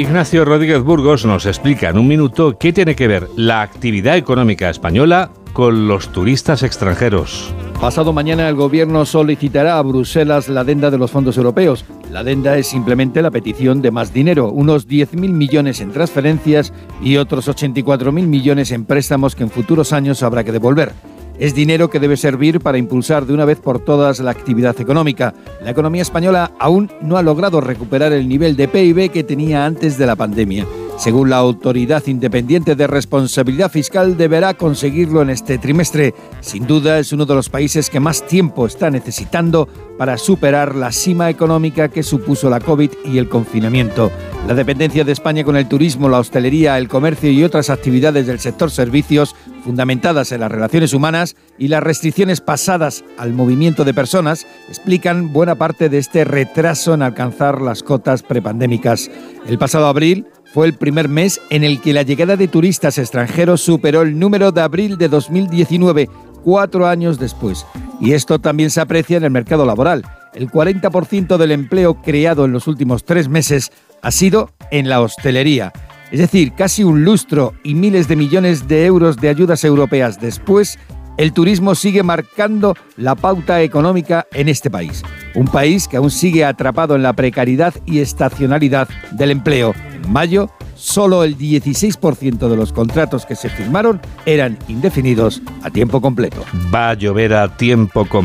Ignacio Rodríguez Burgos nos explica en un minuto qué tiene que ver la actividad económica española con los turistas extranjeros. Pasado mañana el gobierno solicitará a Bruselas la adenda de los fondos europeos. La adenda es simplemente la petición de más dinero, unos 10.000 millones en transferencias y otros 84.000 millones en préstamos que en futuros años habrá que devolver. Es dinero que debe servir para impulsar de una vez por todas la actividad económica. La economía española aún no ha logrado recuperar el nivel de PIB que tenía antes de la pandemia. Según la Autoridad Independiente de Responsabilidad Fiscal, deberá conseguirlo en este trimestre. Sin duda, es uno de los países que más tiempo está necesitando para superar la cima económica que supuso la COVID y el confinamiento. La dependencia de España con el turismo, la hostelería, el comercio y otras actividades del sector servicios, fundamentadas en las relaciones humanas y las restricciones pasadas al movimiento de personas, explican buena parte de este retraso en alcanzar las cotas prepandémicas. El pasado abril, fue el primer mes en el que la llegada de turistas extranjeros superó el número de abril de 2019, cuatro años después. Y esto también se aprecia en el mercado laboral. El 40% del empleo creado en los últimos tres meses ha sido en la hostelería. Es decir, casi un lustro y miles de millones de euros de ayudas europeas después, el turismo sigue marcando la pauta económica en este país. Un país que aún sigue atrapado en la precariedad y estacionalidad del empleo. En mayo, solo el 16% de los contratos que se firmaron eran indefinidos a tiempo completo. Va a llover a tiempo completo